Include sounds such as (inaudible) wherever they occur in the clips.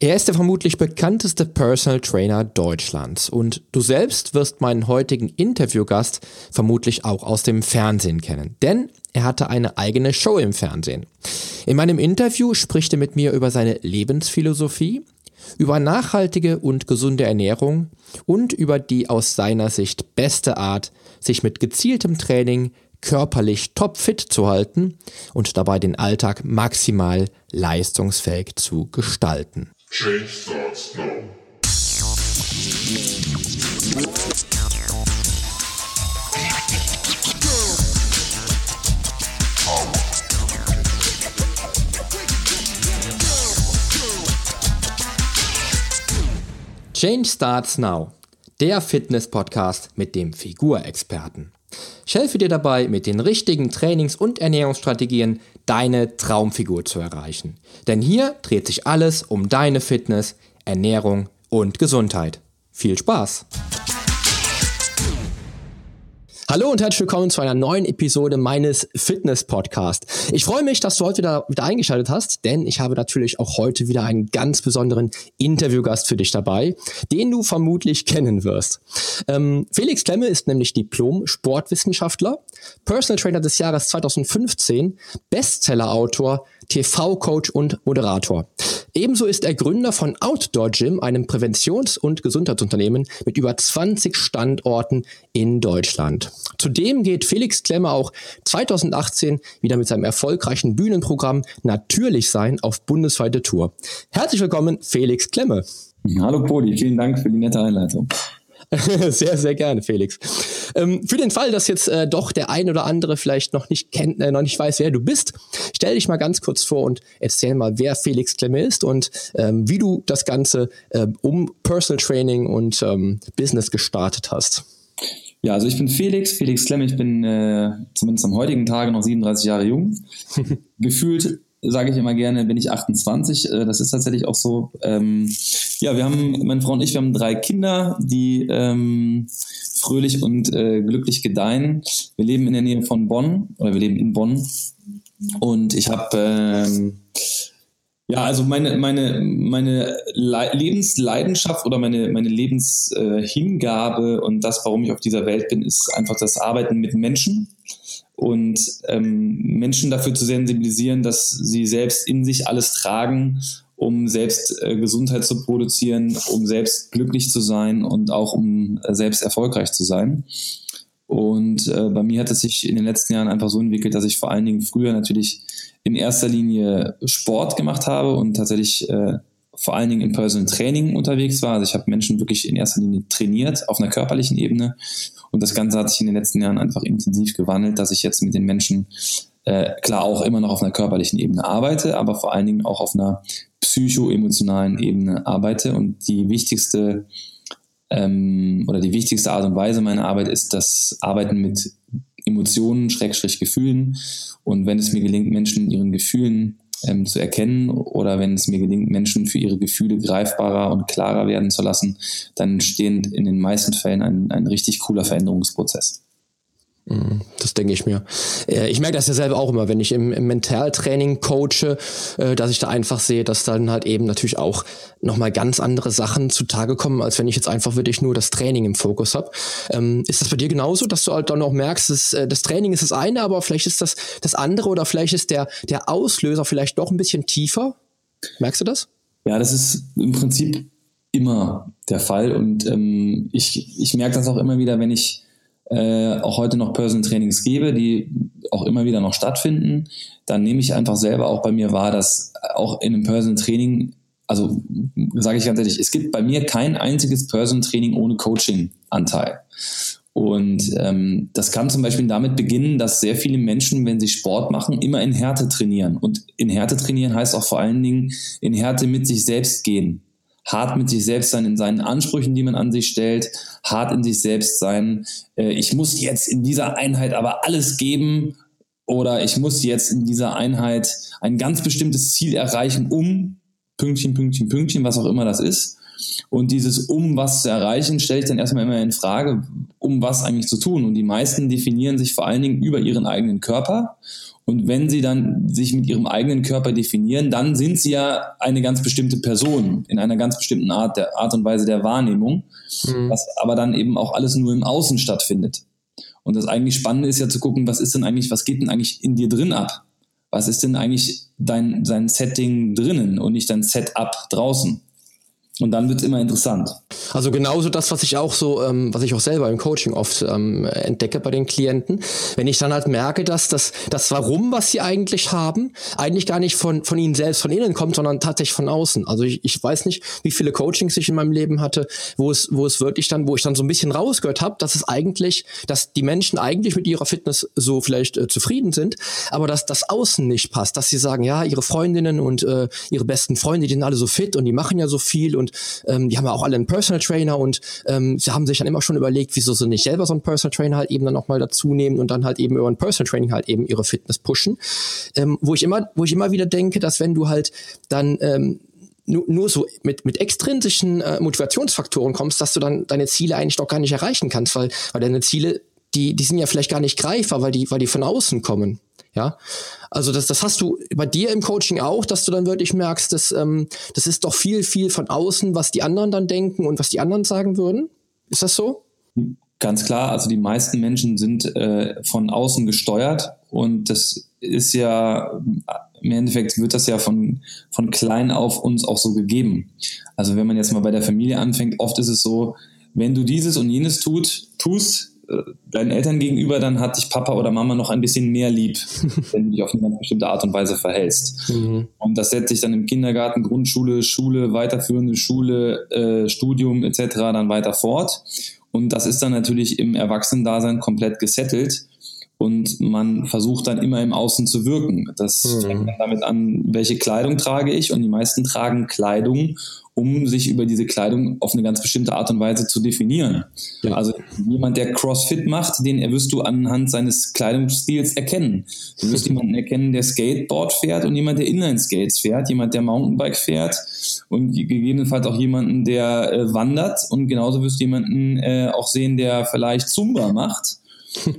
Er ist der vermutlich bekannteste Personal Trainer Deutschlands und du selbst wirst meinen heutigen Interviewgast vermutlich auch aus dem Fernsehen kennen, denn er hatte eine eigene Show im Fernsehen. In meinem Interview spricht er mit mir über seine Lebensphilosophie, über nachhaltige und gesunde Ernährung und über die aus seiner Sicht beste Art, sich mit gezieltem Training körperlich topfit zu halten und dabei den Alltag maximal leistungsfähig zu gestalten. Change starts now. Change Starts Now, der Fitness-Podcast mit dem Figurexperten. Ich helfe dir dabei, mit den richtigen Trainings- und Ernährungsstrategien deine Traumfigur zu erreichen. Denn hier dreht sich alles um deine Fitness, Ernährung und Gesundheit. Viel Spaß! Hallo und herzlich willkommen zu einer neuen Episode meines Fitness-Podcasts. Ich freue mich, dass du heute wieder, wieder eingeschaltet hast, denn ich habe natürlich auch heute wieder einen ganz besonderen Interviewgast für dich dabei, den du vermutlich kennen wirst. Ähm, Felix Klemme ist nämlich Diplom-Sportwissenschaftler, Personal Trainer des Jahres 2015, Bestseller-Autor, TV-Coach und Moderator. Ebenso ist er Gründer von Outdoor Gym, einem Präventions- und Gesundheitsunternehmen mit über 20 Standorten in Deutschland. Zudem geht Felix Klemmer auch 2018 wieder mit seinem erfolgreichen Bühnenprogramm Natürlich sein auf bundesweite Tour. Herzlich willkommen, Felix Klemme. Hallo Podi, vielen Dank für die nette Einleitung. (laughs) sehr, sehr gerne, Felix. Ähm, für den Fall, dass jetzt äh, doch der ein oder andere vielleicht noch nicht kennt, äh, noch nicht weiß, wer du bist, stell dich mal ganz kurz vor und erzähl mal, wer Felix Klemme ist und ähm, wie du das Ganze ähm, um Personal Training und ähm, Business gestartet hast. Ja, also ich bin Felix, Felix Klemme, ich bin äh, zumindest am heutigen Tage noch 37 Jahre jung. (laughs) Gefühlt sage ich immer gerne, bin ich 28. Äh, das ist tatsächlich auch so. Ähm, ja, wir haben, meine Frau und ich, wir haben drei Kinder, die ähm, fröhlich und äh, glücklich gedeihen. Wir leben in der Nähe von Bonn oder wir leben in Bonn. Und ich habe ähm, ja, also meine, meine, meine Le Lebensleidenschaft oder meine, meine Lebenshingabe und das, warum ich auf dieser Welt bin, ist einfach das Arbeiten mit Menschen und ähm, Menschen dafür zu sensibilisieren, dass sie selbst in sich alles tragen, um selbst äh, Gesundheit zu produzieren, um selbst glücklich zu sein und auch um äh, selbst erfolgreich zu sein. Und äh, bei mir hat es sich in den letzten Jahren einfach so entwickelt, dass ich vor allen Dingen früher natürlich in erster Linie Sport gemacht habe und tatsächlich äh, vor allen Dingen im Personal Training unterwegs war. Also ich habe Menschen wirklich in erster Linie trainiert auf einer körperlichen Ebene und das Ganze hat sich in den letzten Jahren einfach intensiv gewandelt, dass ich jetzt mit den Menschen äh, klar auch immer noch auf einer körperlichen Ebene arbeite, aber vor allen Dingen auch auf einer psycho-emotionalen Ebene arbeite. Und die wichtigste ähm, oder die wichtigste Art und Weise meiner Arbeit ist das Arbeiten mit Emotionen, Schrägstrich Gefühlen. Und wenn es mir gelingt, Menschen ihren Gefühlen ähm, zu erkennen oder wenn es mir gelingt, Menschen für ihre Gefühle greifbarer und klarer werden zu lassen, dann entsteht in den meisten Fällen ein, ein richtig cooler Veränderungsprozess. Mhm, das denke ich mir. Äh, ich merke das ja selber auch immer, wenn ich im, im Mentaltraining coache, äh, dass ich da einfach sehe, dass dann halt eben natürlich auch nochmal ganz andere Sachen zutage kommen, als wenn ich jetzt einfach wirklich nur das Training im Fokus habe. Ähm, ist das bei dir genauso, dass du halt dann auch merkst, dass, äh, das Training ist das eine, aber vielleicht ist das das andere oder vielleicht ist der, der Auslöser vielleicht doch ein bisschen tiefer? Merkst du das? Ja, das ist im Prinzip immer der Fall und ähm, ich, ich merke das auch immer wieder, wenn ich äh, auch heute noch Personal Trainings gebe, die auch immer wieder noch stattfinden, dann nehme ich einfach selber auch bei mir wahr, dass auch in einem Personal Training, also sage ich ganz ehrlich, es gibt bei mir kein einziges Personal Training ohne Coaching-Anteil. Und ähm, das kann zum Beispiel damit beginnen, dass sehr viele Menschen, wenn sie Sport machen, immer in Härte trainieren. Und in Härte trainieren heißt auch vor allen Dingen in Härte mit sich selbst gehen hart mit sich selbst sein in seinen Ansprüchen, die man an sich stellt, hart in sich selbst sein. Äh, ich muss jetzt in dieser Einheit aber alles geben oder ich muss jetzt in dieser Einheit ein ganz bestimmtes Ziel erreichen, um Pünktchen, Pünktchen, Pünktchen, was auch immer das ist. Und dieses um was zu erreichen, stelle ich dann erstmal immer in Frage, um was eigentlich zu tun. Und die meisten definieren sich vor allen Dingen über ihren eigenen Körper. Und wenn sie dann sich mit ihrem eigenen Körper definieren, dann sind sie ja eine ganz bestimmte Person in einer ganz bestimmten Art, der Art und Weise der Wahrnehmung, mhm. was aber dann eben auch alles nur im Außen stattfindet. Und das eigentlich Spannende ist ja zu gucken, was ist denn eigentlich, was geht denn eigentlich in dir drin ab? Was ist denn eigentlich dein, dein Setting drinnen und nicht dein Setup draußen? Und dann wird es immer interessant. Also genauso das, was ich auch so, ähm, was ich auch selber im Coaching oft ähm, entdecke bei den Klienten, wenn ich dann halt merke, dass das, das Warum, was sie eigentlich haben, eigentlich gar nicht von, von ihnen selbst, von innen kommt, sondern tatsächlich von außen. Also ich, ich weiß nicht, wie viele Coachings ich in meinem Leben hatte, wo es, wo es wirklich dann, wo ich dann so ein bisschen rausgehört habe, dass es eigentlich, dass die Menschen eigentlich mit ihrer Fitness so vielleicht äh, zufrieden sind, aber dass das Außen nicht passt, dass sie sagen, ja, ihre Freundinnen und äh, ihre besten Freunde, die sind alle so fit und die machen ja so viel und ähm, die haben ja auch alle einen Personal Trainer und ähm, sie haben sich dann immer schon überlegt, wieso sie nicht selber so einen Personal Trainer halt eben dann auch mal dazu nehmen und dann halt eben über ein Personal Training halt eben ihre Fitness pushen. Ähm, wo ich immer, wo ich immer wieder denke, dass wenn du halt dann ähm, nur, nur so mit, mit extrinsischen äh, Motivationsfaktoren kommst, dass du dann deine Ziele eigentlich doch gar nicht erreichen kannst, weil, weil deine Ziele, die, die sind ja vielleicht gar nicht greifbar, weil die, weil die von außen kommen. Ja, also das, das hast du bei dir im Coaching auch, dass du dann wirklich merkst, dass ähm, das ist doch viel, viel von außen, was die anderen dann denken und was die anderen sagen würden. Ist das so? Ganz klar, also die meisten Menschen sind äh, von außen gesteuert und das ist ja im Endeffekt wird das ja von, von klein auf uns auch so gegeben. Also wenn man jetzt mal bei der Familie anfängt, oft ist es so, wenn du dieses und jenes tut, tust, deinen Eltern gegenüber, dann hat dich Papa oder Mama noch ein bisschen mehr lieb, (laughs) wenn du dich auf eine ganz bestimmte Art und Weise verhältst. Mhm. Und das setzt sich dann im Kindergarten, Grundschule, Schule, weiterführende Schule, äh, Studium etc. dann weiter fort. Und das ist dann natürlich im Erwachsenendasein komplett gesettelt und man versucht dann immer im Außen zu wirken. Das mhm. fängt dann damit an, welche Kleidung trage ich und die meisten tragen Kleidung, um sich über diese Kleidung auf eine ganz bestimmte Art und Weise zu definieren. Ja. Also jemand, der CrossFit macht, den wirst du anhand seines Kleidungsstils erkennen. Du wirst (laughs) jemanden erkennen, der Skateboard fährt und jemand, der Inline-Skates fährt, jemand, der Mountainbike fährt und gegebenenfalls auch jemanden, der äh, wandert und genauso wirst du jemanden äh, auch sehen, der vielleicht Zumba macht.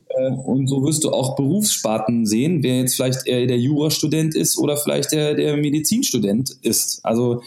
Äh, und so wirst du auch Berufssparten sehen, wer jetzt vielleicht eher der Jurastudent ist oder vielleicht der, der Medizinstudent ist. Also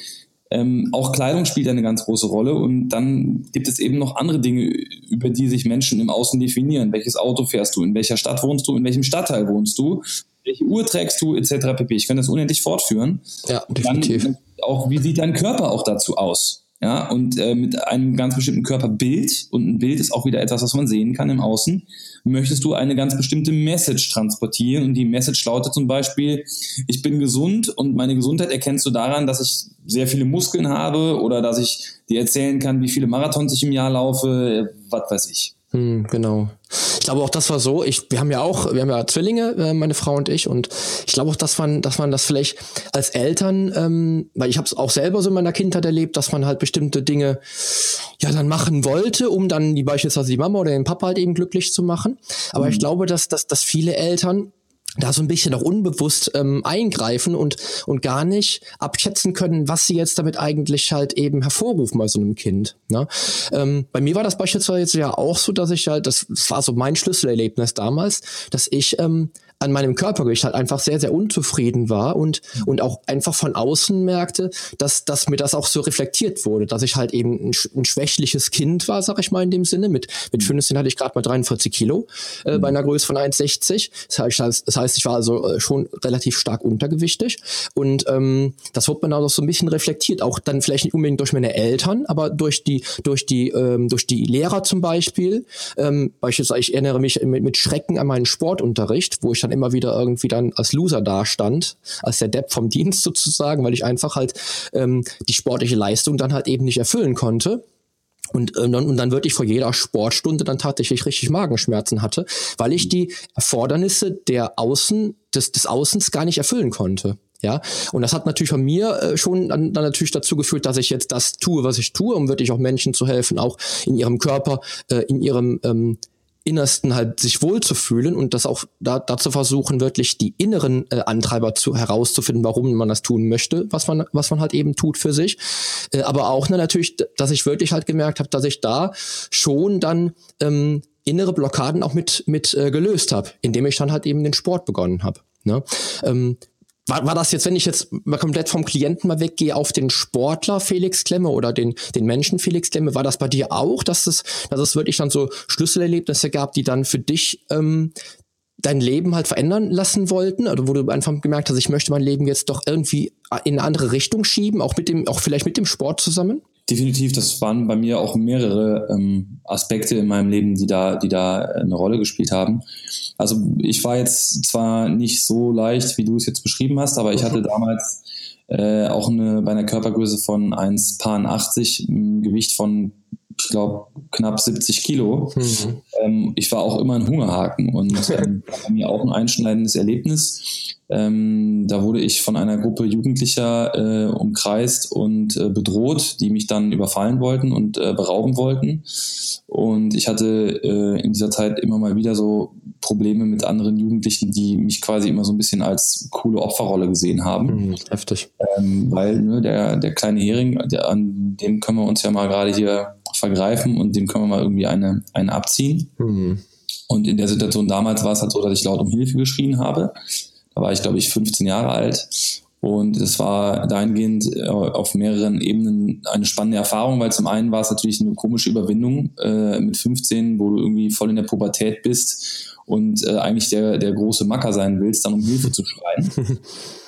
ähm, auch Kleidung spielt eine ganz große Rolle und dann gibt es eben noch andere Dinge, über die sich Menschen im Außen definieren. Welches Auto fährst du? In welcher Stadt wohnst du? In welchem Stadtteil wohnst du? Welche Uhr trägst du? Etc. pp. Ich kann das unendlich fortführen. Ja, definitiv. Dann auch, wie sieht dein Körper auch dazu aus? Ja, und äh, mit einem ganz bestimmten Körperbild, und ein Bild ist auch wieder etwas, was man sehen kann im Außen, möchtest du eine ganz bestimmte Message transportieren. Und die Message lautet zum Beispiel, ich bin gesund und meine Gesundheit erkennst du daran, dass ich sehr viele Muskeln habe oder dass ich dir erzählen kann, wie viele Marathons ich im Jahr laufe, was weiß ich. Hm, genau. Ich glaube auch, das war so. Ich, wir haben ja auch, wir haben ja Zwillinge, äh, meine Frau und ich, und ich glaube auch, dass man, dass man das vielleicht als Eltern, ähm, weil ich habe es auch selber so in meiner Kindheit erlebt, dass man halt bestimmte Dinge ja dann machen wollte, um dann die beispielsweise die Mama oder den Papa halt eben glücklich zu machen. Aber mhm. ich glaube, dass, dass, dass viele Eltern da so ein bisschen auch unbewusst ähm, eingreifen und, und gar nicht abschätzen können, was sie jetzt damit eigentlich halt eben hervorrufen bei so einem Kind. Ne? Ähm, bei mir war das beispielsweise jetzt ja auch so, dass ich halt, das, das war so mein Schlüsselerlebnis damals, dass ich ähm, an meinem Körpergewicht halt einfach sehr, sehr unzufrieden war und, und auch einfach von außen merkte, dass, dass mir das auch so reflektiert wurde, dass ich halt eben ein, ein schwächliches Kind war, sag ich mal in dem Sinne. Mit, mit 15 hatte ich gerade mal 43 Kilo äh, bei einer Größe von 1,60. Das heißt, das heißt, ich war also äh, schon relativ stark untergewichtig und ähm, das wird man auch so ein bisschen reflektiert, auch dann vielleicht nicht unbedingt durch meine Eltern, aber durch die, durch die, ähm, durch die Lehrer zum Beispiel. Ähm, beispielsweise, ich erinnere mich mit, mit Schrecken an meinen Sportunterricht, wo ich dann immer wieder irgendwie dann als Loser dastand, als der Depp vom (laughs) Dienst sozusagen, weil ich einfach halt ähm, die sportliche Leistung dann halt eben nicht erfüllen konnte. Und, äh, und dann wirklich vor jeder Sportstunde dann tatsächlich richtig Magenschmerzen hatte, weil ich die Erfordernisse der Außen, des, des Außens gar nicht erfüllen konnte. Ja, und das hat natürlich von mir äh, schon dann, dann natürlich dazu geführt, dass ich jetzt das tue, was ich tue, um wirklich auch Menschen zu helfen, auch in ihrem Körper, äh, in ihrem ähm, Innersten halt sich wohlzufühlen und das auch da, dazu versuchen, wirklich die inneren äh, Antreiber zu herauszufinden, warum man das tun möchte, was man, was man halt eben tut für sich. Äh, aber auch ne, natürlich, dass ich wirklich halt gemerkt habe, dass ich da schon dann ähm, innere Blockaden auch mit, mit äh, gelöst habe, indem ich dann halt eben den Sport begonnen habe. Ne? Ähm, war, war das jetzt, wenn ich jetzt mal komplett vom Klienten mal weggehe auf den Sportler Felix Klemme oder den, den Menschen Felix Klemme, war das bei dir auch, dass es, dass es wirklich dann so Schlüsselerlebnisse gab, die dann für dich ähm, dein Leben halt verändern lassen wollten? Oder wo du einfach gemerkt hast, ich möchte mein Leben jetzt doch irgendwie in eine andere Richtung schieben, auch mit dem, auch vielleicht mit dem Sport zusammen? Definitiv, das waren bei mir auch mehrere ähm, Aspekte in meinem Leben, die da, die da eine Rolle gespielt haben. Also ich war jetzt zwar nicht so leicht, wie du es jetzt beschrieben hast, aber ich hatte damals äh, auch eine, bei einer Körpergröße von 1,80, ein Gewicht von, ich glaube, knapp 70 Kilo. Mhm. Ähm, ich war auch immer ein Hungerhaken und (laughs) ähm, war mir auch ein einschneidendes Erlebnis. Ähm, da wurde ich von einer Gruppe Jugendlicher äh, umkreist und äh, bedroht, die mich dann überfallen wollten und äh, berauben wollten. Und ich hatte äh, in dieser Zeit immer mal wieder so Probleme mit anderen Jugendlichen, die mich quasi immer so ein bisschen als coole Opferrolle gesehen haben. Mhm, heftig. Ähm, weil ne, der, der kleine Hering, der, an dem können wir uns ja mal gerade hier vergreifen und dem können wir mal irgendwie eine, eine abziehen. Mhm. Und in der Situation damals war es halt so, dass ich laut um Hilfe geschrien habe. Da war ich, glaube ich, 15 Jahre alt. Und es war dahingehend äh, auf mehreren Ebenen eine spannende Erfahrung, weil zum einen war es natürlich eine komische Überwindung äh, mit 15, wo du irgendwie voll in der Pubertät bist und äh, eigentlich der, der große Macker sein willst, dann um Hilfe zu schreien. (laughs)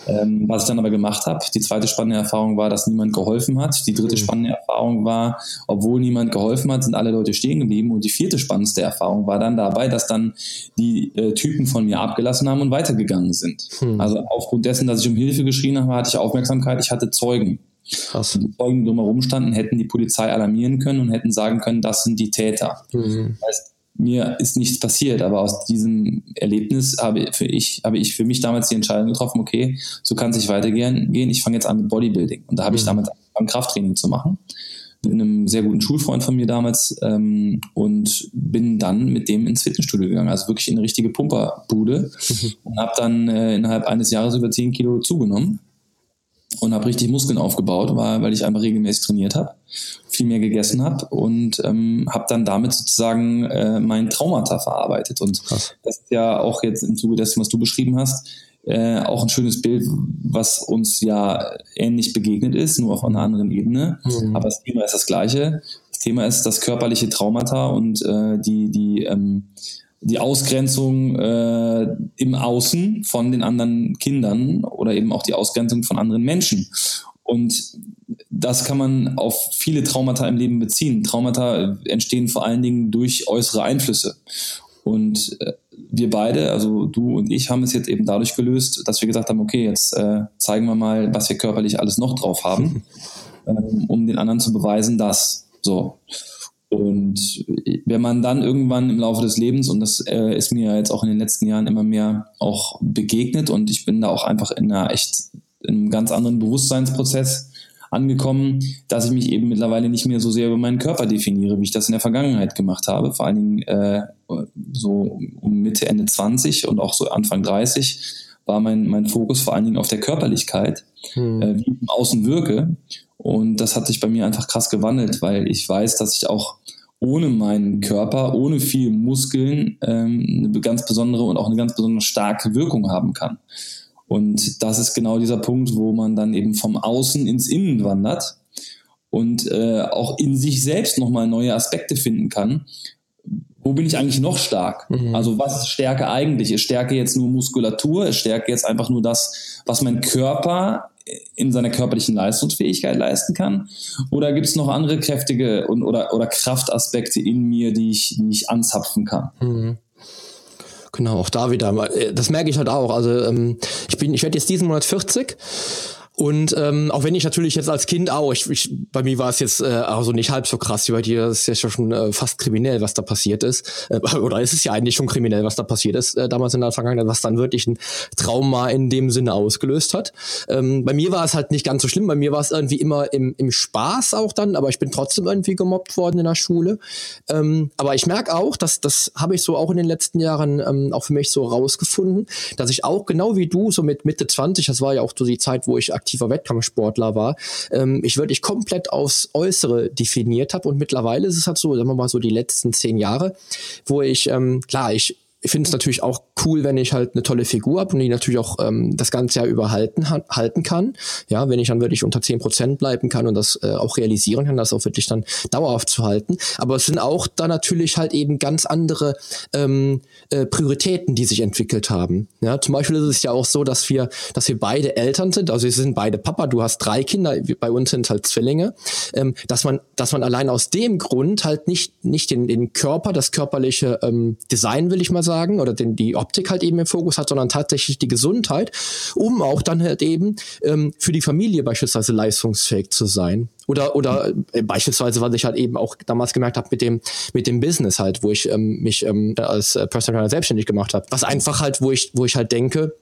ähm, was ich dann aber gemacht habe. Die zweite spannende Erfahrung war, dass niemand geholfen hat. Die dritte mhm. spannende Erfahrung war, obwohl niemand geholfen hat, sind alle Leute stehen geblieben. Und die vierte spannendste Erfahrung war dann dabei, dass dann die äh, Typen von mir abgelassen haben und weitergegangen sind. Mhm. Also aufgrund dessen, dass ich um Hilfe geschrien habe, hatte ich Aufmerksamkeit, ich hatte Zeugen. Krass. Und die Zeugen, die drumherum standen, hätten die Polizei alarmieren können und hätten sagen können, das sind die Täter. Mhm. Das heißt, mir ist nichts passiert, aber aus diesem Erlebnis habe für ich, habe ich für mich damals die Entscheidung getroffen, okay, so kann es nicht weitergehen, gehen. ich fange jetzt an mit Bodybuilding. Und da habe mhm. ich damals angefangen, Krafttraining zu machen. Mit einem sehr guten Schulfreund von mir damals ähm, und bin dann mit dem ins Fitnessstudio gegangen, also wirklich in eine richtige Pumperbude mhm. und habe dann äh, innerhalb eines Jahres über 10 Kilo zugenommen und habe richtig Muskeln aufgebaut, weil, weil ich einfach regelmäßig trainiert habe, viel mehr gegessen habe und ähm, habe dann damit sozusagen äh, mein Traumata verarbeitet. Und Krass. das ist ja auch jetzt im Zuge dessen, was du beschrieben hast, äh, auch ein schönes Bild, was uns ja ähnlich begegnet ist, nur auf einer anderen Ebene. Mhm. Aber das Thema ist das gleiche. Das Thema ist das körperliche Traumata und äh, die, die ähm, die Ausgrenzung äh, im Außen von den anderen Kindern oder eben auch die Ausgrenzung von anderen Menschen. Und das kann man auf viele Traumata im Leben beziehen. Traumata entstehen vor allen Dingen durch äußere Einflüsse. Und äh, wir beide, also du und ich, haben es jetzt eben dadurch gelöst, dass wir gesagt haben, okay, jetzt äh, zeigen wir mal, was wir körperlich alles noch drauf haben, (laughs) ähm, um den anderen zu beweisen, dass so. Und wenn man dann irgendwann im Laufe des Lebens, und das äh, ist mir jetzt auch in den letzten Jahren immer mehr auch begegnet, und ich bin da auch einfach in einer echt, in einem ganz anderen Bewusstseinsprozess angekommen, dass ich mich eben mittlerweile nicht mehr so sehr über meinen Körper definiere, wie ich das in der Vergangenheit gemacht habe. Vor allen Dingen äh, so um Mitte, Ende 20 und auch so Anfang 30 war mein, mein Fokus vor allen Dingen auf der Körperlichkeit, hm. äh, wie ich im Außen wirke. Und das hat sich bei mir einfach krass gewandelt, weil ich weiß, dass ich auch ohne meinen Körper, ohne viel Muskeln ähm, eine ganz besondere und auch eine ganz besonders starke Wirkung haben kann. Und das ist genau dieser Punkt, wo man dann eben vom Außen ins Innen wandert und äh, auch in sich selbst nochmal neue Aspekte finden kann. Wo bin ich eigentlich noch stark? Mhm. Also was ist Stärke eigentlich? Ist Stärke jetzt nur Muskulatur? Ist Stärke jetzt einfach nur das, was mein Körper in seiner körperlichen Leistungsfähigkeit leisten kann? Oder gibt es noch andere kräftige und, oder, oder Kraftaspekte in mir, die ich, die ich anzapfen kann? Mhm. Genau, auch da wieder. Äh, das merke ich halt auch. Also ähm, ich bin, ich werde jetzt diesen Monat 40 und ähm, auch wenn ich natürlich jetzt als Kind auch, ich, ich, bei mir war es jetzt äh, also nicht halb so krass wie bei dir, das ist ja schon äh, fast kriminell, was da passiert ist. Äh, (laughs) oder ist es ja eigentlich schon kriminell, was da passiert ist, äh, damals in der Vergangenheit, was dann wirklich ein Trauma in dem Sinne ausgelöst hat. Ähm, bei mir war es halt nicht ganz so schlimm, bei mir war es irgendwie immer im, im Spaß auch dann, aber ich bin trotzdem irgendwie gemobbt worden in der Schule. Ähm, aber ich merke auch, dass das habe ich so auch in den letzten Jahren ähm, auch für mich so rausgefunden, dass ich auch genau wie du, so mit Mitte 20, das war ja auch so die Zeit, wo ich aktiver Wettkampfsportler war, ähm, ich wirklich komplett aufs Äußere definiert habe. Und mittlerweile ist es halt so, sagen wir mal so die letzten zehn Jahre, wo ich, ähm, klar, ich ich finde es natürlich auch cool, wenn ich halt eine tolle Figur habe und die natürlich auch ähm, das ganze Jahr über halten, halten kann. Ja, wenn ich dann wirklich unter zehn Prozent bleiben kann und das äh, auch realisieren kann, das auch wirklich dann dauerhaft zu halten. Aber es sind auch da natürlich halt eben ganz andere ähm, äh, Prioritäten, die sich entwickelt haben. Ja, zum Beispiel ist es ja auch so, dass wir, dass wir beide Eltern sind, also wir sind beide Papa, du hast drei Kinder, bei uns sind halt Zwillinge, ähm, dass man, dass man allein aus dem Grund halt nicht, nicht den, den Körper, das körperliche ähm, Design, will ich mal sagen, sagen, oder den, die Optik halt eben im Fokus hat, sondern tatsächlich die Gesundheit, um auch dann halt eben ähm, für die Familie beispielsweise leistungsfähig zu sein. Oder, oder äh, beispielsweise, was ich halt eben auch damals gemerkt habe mit dem, mit dem Business halt, wo ich ähm, mich ähm, als äh, Personal Trainer selbstständig gemacht habe. Was einfach halt, wo ich, wo ich halt denke,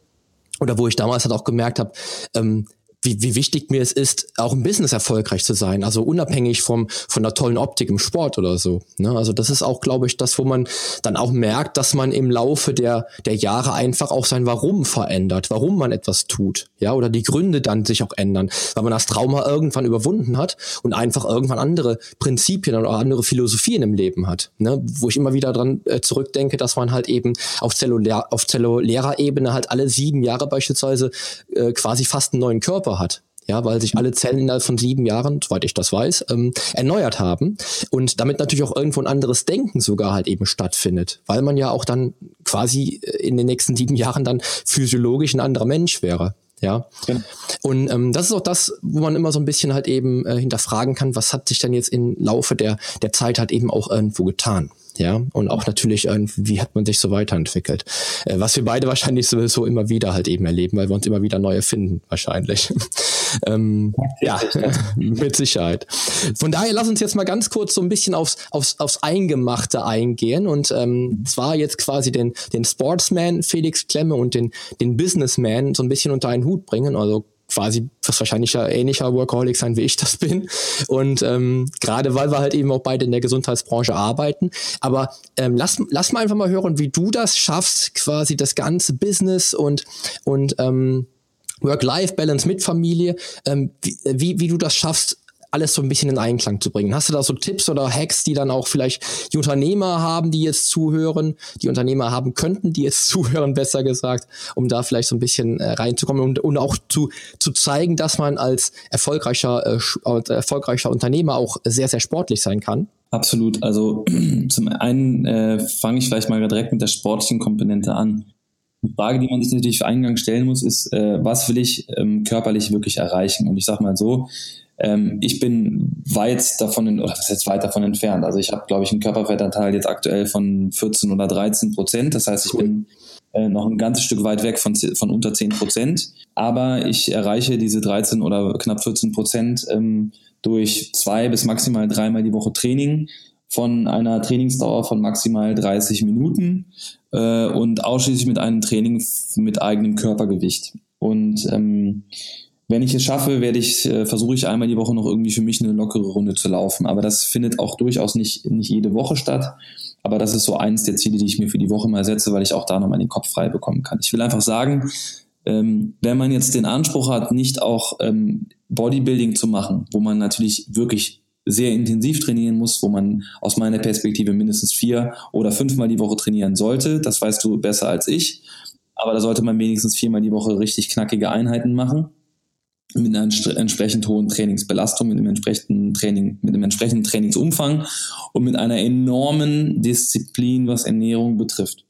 oder wo ich damals halt auch gemerkt habe, ähm, wie, wie wichtig mir es ist, auch im Business erfolgreich zu sein. Also unabhängig vom, von der tollen Optik im Sport oder so. Ne? Also das ist auch, glaube ich, das, wo man dann auch merkt, dass man im Laufe der, der Jahre einfach auch sein Warum verändert, warum man etwas tut. Ja, oder die Gründe dann sich auch ändern, weil man das Trauma irgendwann überwunden hat und einfach irgendwann andere Prinzipien oder andere Philosophien im Leben hat. Ne? Wo ich immer wieder dran äh, zurückdenke, dass man halt eben auf, zellulär, auf zellulärer Ebene halt alle sieben Jahre beispielsweise äh, quasi fast einen neuen Körper Körper hat. Ja, weil sich alle Zellen innerhalb von sieben Jahren, soweit ich das weiß, ähm, erneuert haben und damit natürlich auch irgendwo ein anderes Denken sogar halt eben stattfindet, weil man ja auch dann quasi äh, in den nächsten sieben Jahren dann physiologisch ein anderer Mensch wäre. Ja. Genau. Und ähm, das ist auch das, wo man immer so ein bisschen halt eben äh, hinterfragen kann, was hat sich denn jetzt im Laufe der, der Zeit halt eben auch irgendwo getan ja, und auch natürlich, wie hat man sich so weiterentwickelt. Äh, was wir beide wahrscheinlich sowieso immer wieder halt eben erleben, weil wir uns immer wieder neue finden, wahrscheinlich. (laughs) ähm, ja, (laughs) mit Sicherheit. Von daher lass uns jetzt mal ganz kurz so ein bisschen aufs, aufs, aufs Eingemachte eingehen und ähm, zwar jetzt quasi den, den Sportsman Felix Klemme und den, den Businessman so ein bisschen unter einen Hut bringen, also quasi was wahrscheinlich ja ähnlicher Workaholic sein, wie ich das bin. Und ähm, gerade weil wir halt eben auch beide in der Gesundheitsbranche arbeiten. Aber ähm, lass, lass mal einfach mal hören, wie du das schaffst, quasi das ganze Business und, und ähm, Work-Life-Balance mit Familie, ähm, wie, wie, wie du das schaffst, alles so ein bisschen in Einklang zu bringen. Hast du da so Tipps oder Hacks, die dann auch vielleicht die Unternehmer haben, die jetzt zuhören, die Unternehmer haben könnten, die jetzt (laughs) zuhören, besser gesagt, um da vielleicht so ein bisschen äh, reinzukommen und, und auch zu, zu zeigen, dass man als erfolgreicher, äh, erfolgreicher Unternehmer auch sehr, sehr sportlich sein kann? Absolut. Also (clears throat) zum einen äh, fange ich vielleicht mal direkt mit der sportlichen Komponente an. Die Frage, die man sich natürlich für Eingang stellen muss, ist, äh, was will ich ähm, körperlich wirklich erreichen? Und ich sage mal so, ähm, ich bin weit davon, in, oder ist jetzt weit davon entfernt. Also ich habe, glaube ich, einen Körperfettanteil jetzt aktuell von 14 oder 13 Prozent. Das heißt, ich bin äh, noch ein ganzes Stück weit weg von, von unter 10 Prozent. Aber ich erreiche diese 13 oder knapp 14 Prozent ähm, durch zwei bis maximal dreimal die Woche Training von einer Trainingsdauer von maximal 30 Minuten äh, und ausschließlich mit einem Training mit eigenem Körpergewicht. Und ähm, wenn ich es schaffe, werde ich, äh, versuche ich einmal die Woche noch irgendwie für mich eine lockere Runde zu laufen. Aber das findet auch durchaus nicht, nicht jede Woche statt. Aber das ist so eins der Ziele, die ich mir für die Woche mal setze, weil ich auch da nochmal den Kopf frei bekommen kann. Ich will einfach sagen, ähm, wenn man jetzt den Anspruch hat, nicht auch ähm, Bodybuilding zu machen, wo man natürlich wirklich sehr intensiv trainieren muss, wo man aus meiner Perspektive mindestens vier oder fünfmal die Woche trainieren sollte. Das weißt du besser als ich. Aber da sollte man wenigstens viermal die Woche richtig knackige Einheiten machen mit einer entsprechend hohen Trainingsbelastung, mit einem entsprechenden Training, mit einem entsprechenden Trainingsumfang und mit einer enormen Disziplin, was Ernährung betrifft.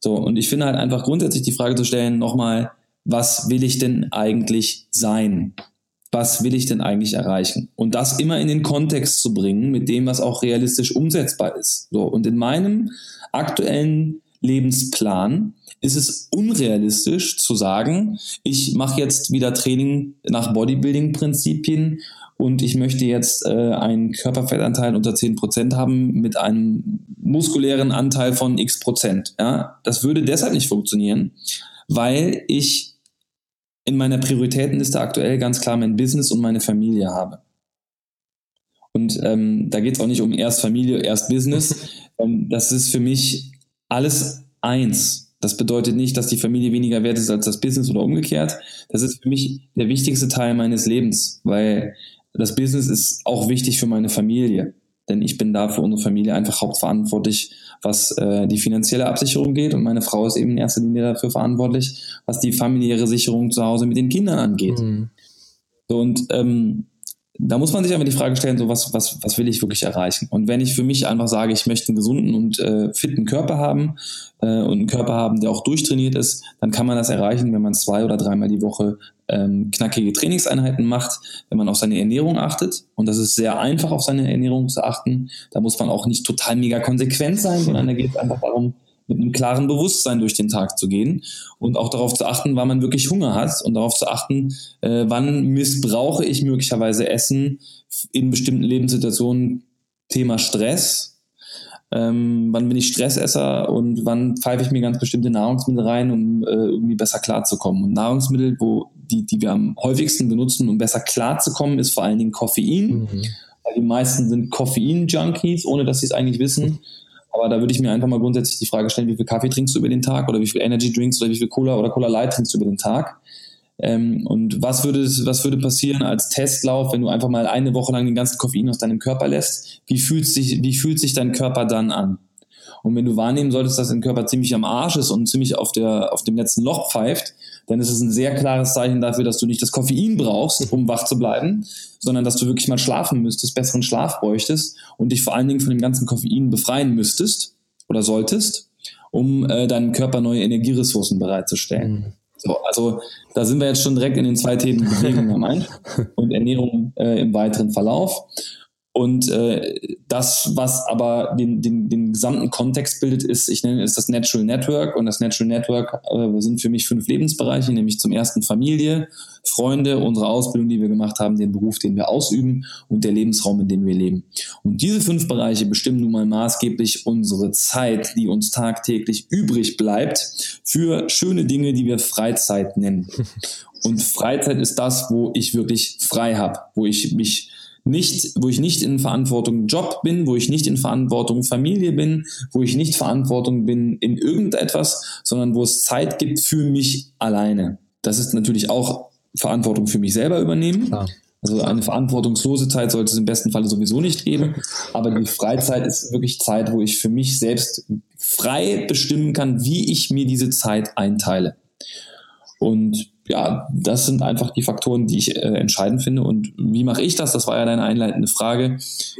So, und ich finde halt einfach grundsätzlich die Frage zu stellen, nochmal, was will ich denn eigentlich sein? Was will ich denn eigentlich erreichen? Und das immer in den Kontext zu bringen mit dem, was auch realistisch umsetzbar ist. So, und in meinem aktuellen Lebensplan ist es unrealistisch zu sagen, ich mache jetzt wieder Training nach Bodybuilding-Prinzipien und ich möchte jetzt äh, einen Körperfettanteil unter 10% haben mit einem muskulären Anteil von x Prozent. Ja? Das würde deshalb nicht funktionieren, weil ich in meiner Prioritätenliste aktuell ganz klar mein Business und meine Familie habe. Und ähm, da geht es auch nicht um erst Familie, erst Business. (laughs) ähm, das ist für mich alles eins. Das bedeutet nicht, dass die Familie weniger wert ist als das Business oder umgekehrt. Das ist für mich der wichtigste Teil meines Lebens, weil das Business ist auch wichtig für meine Familie. Denn ich bin da für unsere Familie einfach hauptverantwortlich, was äh, die finanzielle Absicherung geht. Und meine Frau ist eben in erster Linie dafür verantwortlich, was die familiäre Sicherung zu Hause mit den Kindern angeht. Mhm. So, und ähm, da muss man sich einfach die Frage stellen, so was, was, was will ich wirklich erreichen? Und wenn ich für mich einfach sage, ich möchte einen gesunden und äh, fitten Körper haben äh, und einen Körper haben, der auch durchtrainiert ist, dann kann man das erreichen, wenn man zwei oder dreimal die Woche ähm, knackige Trainingseinheiten macht, wenn man auf seine Ernährung achtet. Und das ist sehr einfach, auf seine Ernährung zu achten. Da muss man auch nicht total mega konsequent sein, sondern da geht es einfach darum, mit einem klaren Bewusstsein durch den Tag zu gehen und auch darauf zu achten, wann man wirklich Hunger hat und darauf zu achten, äh, wann missbrauche ich möglicherweise Essen in bestimmten Lebenssituationen. Thema Stress. Ähm, wann bin ich Stressesser und wann pfeife ich mir ganz bestimmte Nahrungsmittel rein, um äh, irgendwie besser klarzukommen. Und Nahrungsmittel, wo die, die wir am häufigsten benutzen, um besser klarzukommen, ist vor allen Dingen Koffein. Mhm. Weil die meisten sind Koffein-Junkies, ohne dass sie es eigentlich wissen. Aber da würde ich mir einfach mal grundsätzlich die Frage stellen, wie viel Kaffee trinkst du über den Tag oder wie viel Energy Drinks oder wie viel Cola oder Cola Light trinkst du über den Tag? Ähm, und was würde, was würde passieren als Testlauf, wenn du einfach mal eine Woche lang den ganzen Koffein aus deinem Körper lässt? Wie fühlt sich, wie fühlt sich dein Körper dann an? Und wenn du wahrnehmen solltest, dass dein Körper ziemlich am Arsch ist und ziemlich auf, der, auf dem letzten Loch pfeift, dann ist es ein sehr klares Zeichen dafür, dass du nicht das Koffein brauchst, um wach zu bleiben, sondern dass du wirklich mal schlafen müsstest, besseren Schlaf bräuchtest und dich vor allen Dingen von dem ganzen Koffein befreien müsstest oder solltest, um äh, deinem Körper neue Energieressourcen bereitzustellen. Mhm. So, also da sind wir jetzt schon direkt in den zwei Themen Bewegung am (laughs) und Ernährung äh, im weiteren Verlauf. Und äh, das, was aber den, den, den gesamten Kontext bildet, ist, ich nenne es das Natural Network. Und das Natural Network äh, sind für mich fünf Lebensbereiche, nämlich zum ersten Familie, Freunde, unsere Ausbildung, die wir gemacht haben, den Beruf, den wir ausüben und der Lebensraum, in dem wir leben. Und diese fünf Bereiche bestimmen nun mal maßgeblich unsere Zeit, die uns tagtäglich übrig bleibt für schöne Dinge, die wir Freizeit nennen. (laughs) Und Freizeit ist das, wo ich wirklich frei habe, wo ich mich nicht, wo ich nicht in Verantwortung Job bin, wo ich nicht in Verantwortung Familie bin, wo ich nicht Verantwortung bin in irgendetwas, sondern wo es Zeit gibt für mich alleine. Das ist natürlich auch Verantwortung für mich selber übernehmen. Klar. Also eine verantwortungslose Zeit sollte es im besten Falle sowieso nicht geben. Aber die Freizeit ist wirklich Zeit, wo ich für mich selbst frei bestimmen kann, wie ich mir diese Zeit einteile. Und ja, das sind einfach die Faktoren, die ich äh, entscheidend finde. Und wie mache ich das? Das war ja deine einleitende Frage.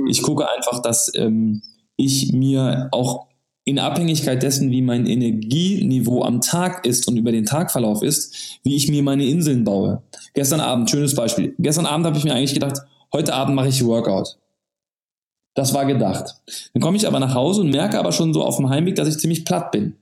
Ich gucke einfach, dass ähm, ich mir auch in Abhängigkeit dessen, wie mein Energieniveau am Tag ist und über den Tagverlauf ist, wie ich mir meine Inseln baue. Gestern Abend, schönes Beispiel. Gestern Abend habe ich mir eigentlich gedacht, heute Abend mache ich Workout. Das war gedacht. Dann komme ich aber nach Hause und merke aber schon so auf dem Heimweg, dass ich ziemlich platt bin.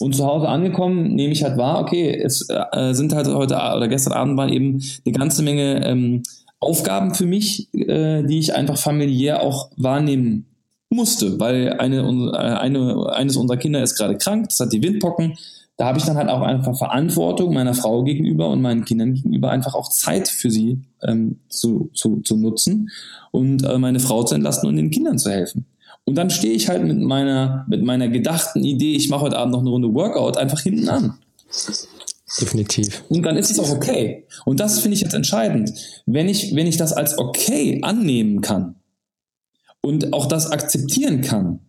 Und zu Hause angekommen, nehme ich halt wahr, okay, es äh, sind halt heute oder gestern Abend waren eben eine ganze Menge ähm, Aufgaben für mich, äh, die ich einfach familiär auch wahrnehmen musste, weil eine, äh, eine, eines unserer Kinder ist gerade krank, das hat die Windpocken. Da habe ich dann halt auch einfach Verantwortung meiner Frau gegenüber und meinen Kindern gegenüber einfach auch Zeit für sie ähm, zu, zu, zu nutzen und äh, meine Frau zu entlasten und den Kindern zu helfen. Und dann stehe ich halt mit meiner, mit meiner gedachten Idee, ich mache heute Abend noch eine Runde Workout, einfach hinten an. Definitiv. Und dann ist es auch okay. Und das finde ich jetzt entscheidend. Wenn ich, wenn ich das als okay annehmen kann und auch das akzeptieren kann,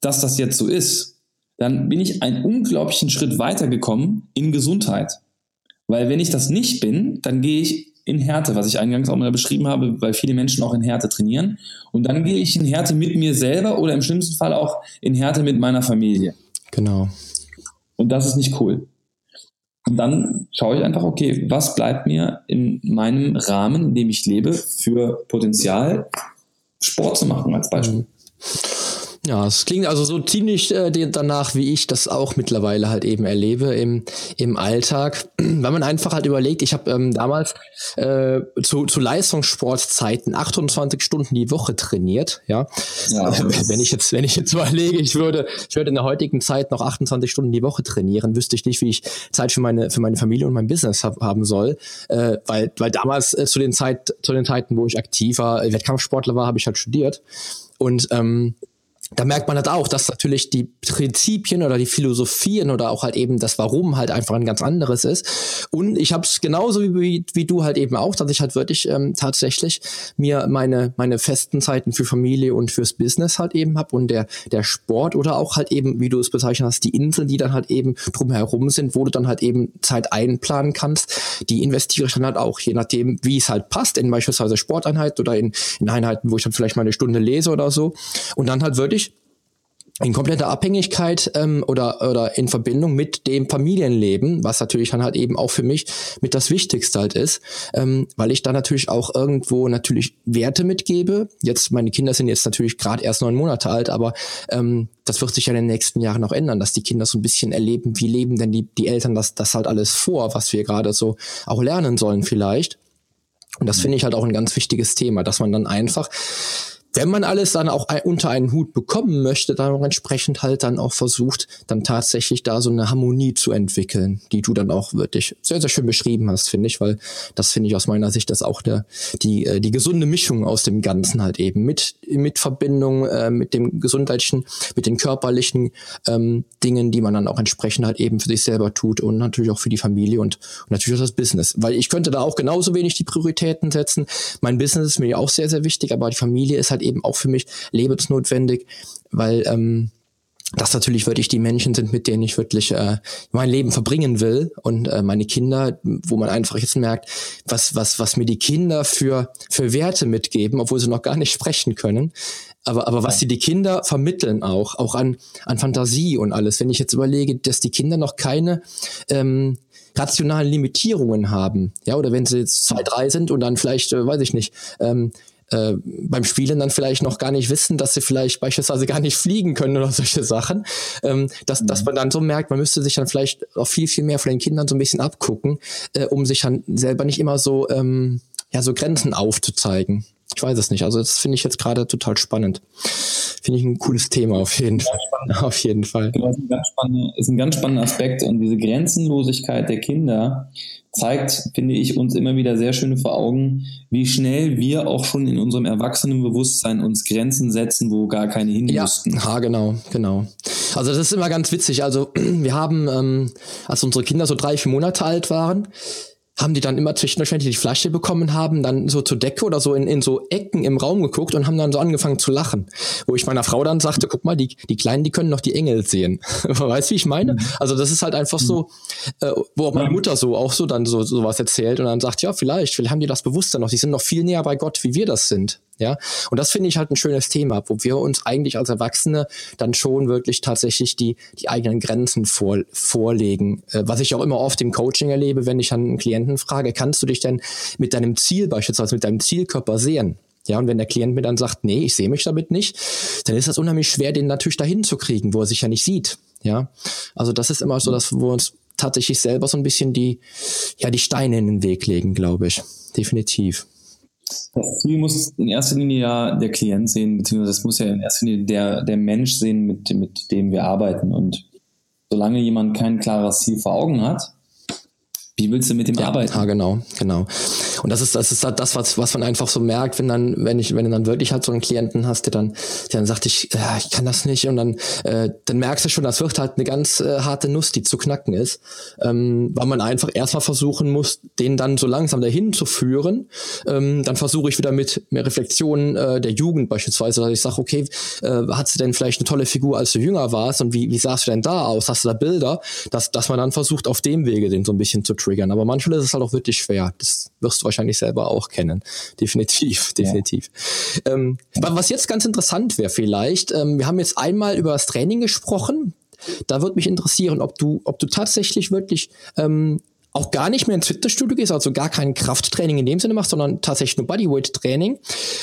dass das jetzt so ist, dann bin ich einen unglaublichen Schritt weitergekommen in Gesundheit. Weil wenn ich das nicht bin, dann gehe ich in Härte, was ich eingangs auch mal beschrieben habe, weil viele Menschen auch in Härte trainieren. Und dann gehe ich in Härte mit mir selber oder im schlimmsten Fall auch in Härte mit meiner Familie. Genau. Und das ist nicht cool. Und dann schaue ich einfach, okay, was bleibt mir in meinem Rahmen, in dem ich lebe, für Potenzial, Sport zu machen als Beispiel. Mhm. Ja, es klingt also so ziemlich äh, danach, wie ich das auch mittlerweile halt eben erlebe im, im Alltag, (clears throat) weil man einfach halt überlegt, ich habe ähm, damals äh, zu, zu Leistungssportzeiten 28 Stunden die Woche trainiert, ja. ja. Wenn ich jetzt, wenn ich jetzt (laughs) überlege, ich würde, ich würde in der heutigen Zeit noch 28 Stunden die Woche trainieren, wüsste ich nicht, wie ich Zeit für meine, für meine Familie und mein Business hab, haben soll, äh, weil, weil damals äh, zu den Zeit, zu den Zeiten, wo ich aktiver Wettkampfsportler war, habe ich halt studiert. Und ähm, da merkt man halt auch, dass natürlich die Prinzipien oder die Philosophien oder auch halt eben das Warum halt einfach ein ganz anderes ist. Und ich habe es genauso wie, wie du halt eben auch, dass ich halt wirklich ähm, tatsächlich mir meine meine festen Zeiten für Familie und fürs Business halt eben habe und der der Sport oder auch halt eben, wie du es bezeichnet hast, die Inseln, die dann halt eben drumherum sind, wo du dann halt eben Zeit einplanen kannst, die investiere ich dann halt auch, je nachdem, wie es halt passt, in beispielsweise Sporteinheiten oder in, in Einheiten, wo ich dann vielleicht mal eine Stunde lese oder so. Und dann halt wirklich in kompletter Abhängigkeit ähm, oder, oder in Verbindung mit dem Familienleben, was natürlich dann halt eben auch für mich mit das Wichtigste halt ist, ähm, weil ich da natürlich auch irgendwo natürlich Werte mitgebe. Jetzt, meine Kinder sind jetzt natürlich gerade erst neun Monate alt, aber ähm, das wird sich ja in den nächsten Jahren noch ändern, dass die Kinder so ein bisschen erleben, wie leben denn die, die Eltern das, das halt alles vor, was wir gerade so auch lernen sollen vielleicht. Und das finde ich halt auch ein ganz wichtiges Thema, dass man dann einfach wenn man alles dann auch unter einen Hut bekommen möchte, dann auch entsprechend halt dann auch versucht, dann tatsächlich da so eine Harmonie zu entwickeln, die du dann auch wirklich sehr, sehr schön beschrieben hast, finde ich, weil das finde ich aus meiner Sicht das auch der, die, äh, die gesunde Mischung aus dem Ganzen halt eben mit, mit Verbindung, äh, mit dem gesundheitlichen, mit den körperlichen ähm, Dingen, die man dann auch entsprechend halt eben für sich selber tut und natürlich auch für die Familie und, und natürlich auch das Business. Weil ich könnte da auch genauso wenig die Prioritäten setzen. Mein Business ist mir auch sehr, sehr wichtig, aber die Familie ist halt halt eben auch für mich lebensnotwendig, weil ähm, das natürlich wirklich die Menschen sind, mit denen ich wirklich äh, mein Leben verbringen will und äh, meine Kinder, wo man einfach jetzt merkt, was was was mir die Kinder für für Werte mitgeben, obwohl sie noch gar nicht sprechen können, aber aber was sie die Kinder vermitteln auch auch an an Fantasie und alles. Wenn ich jetzt überlege, dass die Kinder noch keine ähm, rationalen Limitierungen haben, ja, oder wenn sie jetzt zwei, drei sind und dann vielleicht, äh, weiß ich nicht, ähm, äh, beim Spielen dann vielleicht noch gar nicht wissen, dass sie vielleicht beispielsweise gar nicht fliegen können oder (laughs) solche Sachen, ähm, dass, mhm. dass man dann so merkt, man müsste sich dann vielleicht auch viel, viel mehr von den Kindern so ein bisschen abgucken, äh, um sich dann selber nicht immer so, ähm, ja, so Grenzen aufzuzeigen. Ich weiß es nicht. Also das finde ich jetzt gerade total spannend. Finde ich ein cooles Thema auf jeden Fall. (laughs) Auf jeden Fall. Genau, ist ein, ganz spannender, ist ein ganz spannender Aspekt und diese Grenzenlosigkeit der Kinder zeigt, finde ich, uns immer wieder sehr schön vor Augen, wie schnell wir auch schon in unserem Erwachsenenbewusstsein uns Grenzen setzen, wo gar keine hin ja, müssten. Ja, genau, genau. Also das ist immer ganz witzig. Also (clears throat) wir haben, ähm, als unsere Kinder so drei, vier Monate alt waren, haben die dann immer zwischendurch, wenn die die Flasche bekommen haben, dann so zur Decke oder so in, in so Ecken im Raum geguckt und haben dann so angefangen zu lachen. Wo ich meiner Frau dann sagte, guck mal, die, die Kleinen, die können noch die Engel sehen. (laughs) weißt du, wie ich meine? Mhm. Also das ist halt einfach so, äh, wo auch meine Mutter so auch so dann so sowas erzählt und dann sagt, ja, vielleicht, vielleicht haben die das Bewusstsein noch, die sind noch viel näher bei Gott, wie wir das sind. Ja, und das finde ich halt ein schönes Thema, wo wir uns eigentlich als Erwachsene dann schon wirklich tatsächlich die, die eigenen Grenzen vor, vorlegen. Äh, was ich auch immer oft im Coaching erlebe, wenn ich einen Klienten frage, kannst du dich denn mit deinem Ziel beispielsweise, mit deinem Zielkörper sehen? Ja, und wenn der Klient mir dann sagt, nee, ich sehe mich damit nicht, dann ist das unheimlich schwer, den natürlich dahin zu kriegen, wo er sich ja nicht sieht. Ja, also das ist immer so, dass wir uns tatsächlich selber so ein bisschen die, ja, die Steine in den Weg legen, glaube ich. Definitiv. Das Ziel muss in erster Linie ja der Klient sehen, beziehungsweise das muss ja in erster Linie der, der Mensch sehen, mit, mit dem wir arbeiten. Und solange jemand kein klares Ziel vor Augen hat, wie willst du mit dem ja, arbeiten? Ja, genau, genau. Und das ist, das ist halt das, was, was man einfach so merkt, wenn dann, wenn ich, wenn du dann wirklich halt so einen Klienten hast, der dann, der dann sagt, ich, ja, ich kann das nicht, und dann, äh, dann merkst du schon, das wird halt eine ganz äh, harte Nuss, die zu knacken ist, ähm, weil man einfach erstmal versuchen muss, den dann so langsam dahin zu führen. Ähm, dann versuche ich wieder mit mehr Reflexionen äh, der Jugend beispielsweise, dass ich sage, okay, äh, hast du denn vielleicht eine tolle Figur, als du jünger warst, und wie, wie sahst du denn da aus? Hast du da Bilder? Dass, dass man dann versucht, auf dem Wege den so ein bisschen zu triggern. Aber manchmal ist es halt auch wirklich schwer. Das wirst du wahrscheinlich selber auch kennen. Definitiv, (laughs) definitiv. Ja. Ähm, was jetzt ganz interessant wäre vielleicht, ähm, wir haben jetzt einmal über das Training gesprochen. Da würde mich interessieren, ob du, ob du tatsächlich wirklich ähm, auch gar nicht mehr ins Fitnessstudio gehst, also gar kein Krafttraining in dem Sinne machst, sondern tatsächlich nur Bodyweight-Training.